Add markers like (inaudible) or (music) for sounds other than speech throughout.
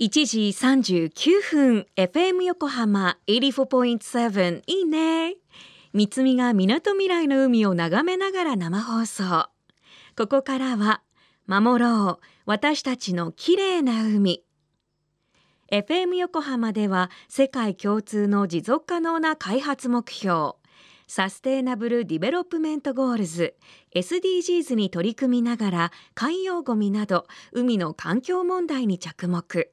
1時39分 FM 横浜84.7いいね。三つみがみなとみらいの海を眺めながら生放送。ここからは守ろう私たちの綺麗な海。FM 横浜では世界共通の持続可能な開発目標サステイナブル・ディベロップメント・ゴールズ SDGs に取り組みながら海洋ごみなど海の環境問題に着目。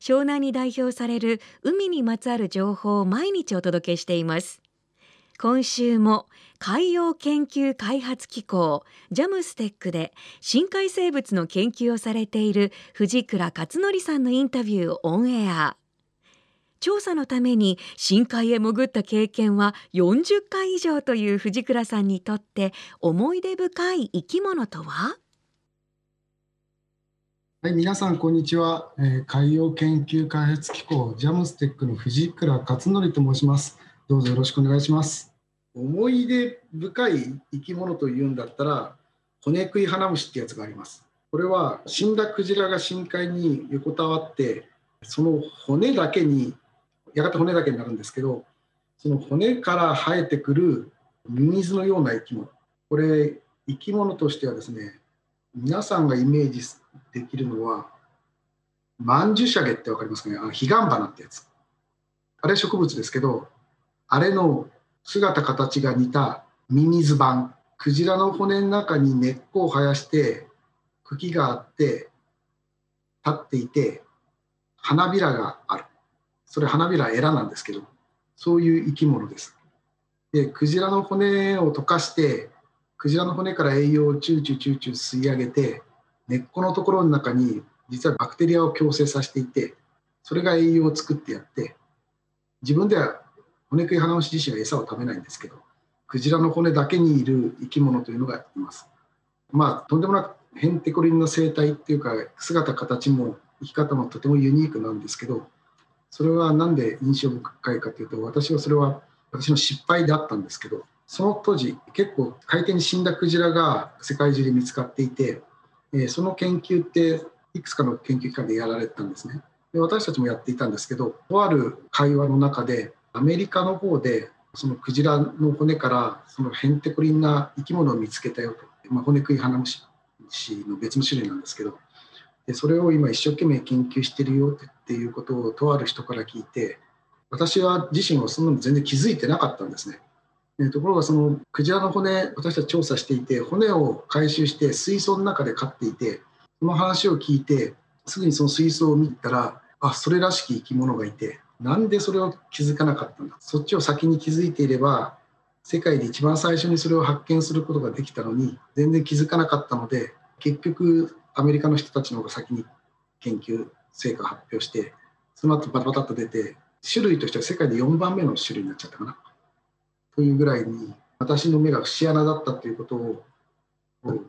湘南に代表される海にまつわる情報を毎日お届けしています。今週も海洋研究開発機構ジャムステックで深海生物の研究をされている藤倉勝則さんのインタビューオンエア。調査のために深海へ潜った経験は40回以上という藤倉さんにとって思い出深い生き物とは？はい、皆さんこんにちは、えー、海洋研究開発機構ジャムステックの藤倉勝則と申します。どうぞよろしくお願いします。思い出深い生き物というんだったら、骨食い花虫ってやつがあります。これは死んだクジラが深海に横たわって、その骨だけに、やがて骨だけになるんですけど、その骨から生えてくるミミズのような生き物。これ、生き物としてはですね、皆さんがイメージできるのは、マンジュシャゲって分かりますかね、あの彼岸花ってやつ。あれ植物ですけど、あれの姿形が似たミミズ版。クジラの骨の中に根っこを生やして、茎があって、立っていて、花びらがある。それ花びらエラなんですけど、そういう生き物です。で、クジラの骨を溶かして、クジラの骨から栄養をチューチューチューチュー吸い上げて根っこのところの中に実はバクテリアを共生させていてそれが栄養を作ってやって自分では骨食い花虫自身は餌を食べないんですけどクジラの骨だけにいる生き物というのがいます。まあとんでもなくヘンテコリンの生態っていうか姿形も生き方もとてもユニークなんですけどそれは何で印象深いかというと私はそれは私の失敗であったんですけどその当時結構海底に死んだクジラが世界中で見つかっていて、えその研究っていくつかの研究機関でやられてたんですね。で私たちもやっていたんですけどとある会話の中でアメリカの方でそのクジラの骨からそのヘンテコリンな生き物を見つけたよと、まあ、骨食い花虫の別の種類なんですけど。でそれを今一生懸命研究してるよっていうことをとある人から聞いて私は自身はそんなの全然気づいてなかったんですね。えところがそのクジラの骨私たち調査していて骨を回収して水槽の中で飼っていてその話を聞いてすぐにその水槽を見たらあそれらしき生き物がいてなんでそれを気づかなかったんだ？そっちを先に気づいていれば世界で一番最初にそれを発見することができたのに全然気づかなかったので結局アメリカの人たちの方が先に研究成果を発表してその後バタバタっと出て種類としては世界で4番目の種類になっちゃったかな。というぐらいに私の目が節穴だったということを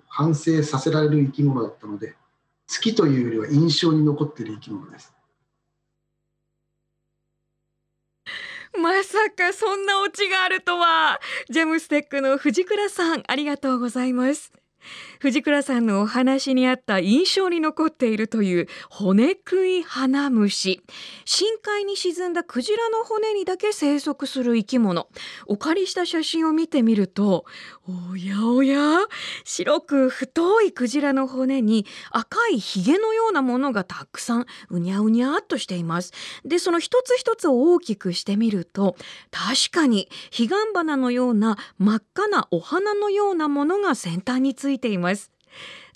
反省させられる生き物だったので月というよりは印象に残っている生き物です。(laughs) まさかそんなオチがあるとはジェムステックの藤倉さんありがとうございます (laughs) 藤倉さんのお話にあった印象に残っているという骨食い花虫。深海に沈んだクジラの骨にだけ生息する生き物。お借りした写真を見てみるとおやおや白く太いクジラの骨に赤いひげのようなものがたくさんうにゃうにゃっとしています。でその一つ一つを大きくしてみると確かに彼岸花のような真っ赤なお花のようなものが先端についていています。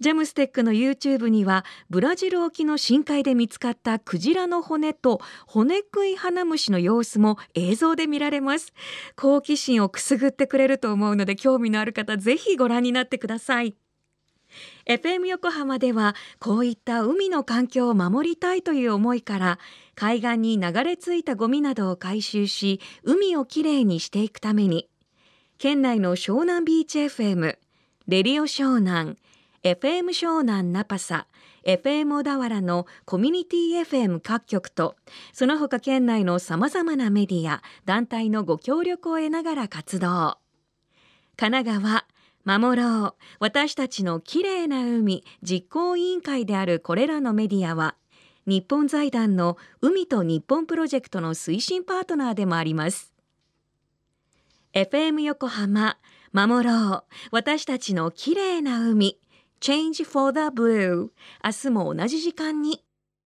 ジャムステックの YouTube にはブラジル沖の深海で見つかったクジラの骨と骨食い花虫の様子も映像で見られます。好奇心をくすぐってくれると思うので興味のある方ぜひご覧になってください。FM 横浜ではこういった海の環境を守りたいという思いから海岸に流れ着いたゴミなどを回収し海をきれいにしていくために県内の湘南ビーチ FM レディオ湘南 FM 湘南ナパサ FM 小田原のコミュニティ FM 各局とその他県内のさまざまなメディア団体のご協力を得ながら活動。神奈川守ろう私たちのきれいな海実行委員会であるこれらのメディアは日本財団の海と日本プロジェクトの推進パートナーでもあります。FM 横浜守ろう。私たちの綺麗な海。Change for the Blue 明日も同じ時間に。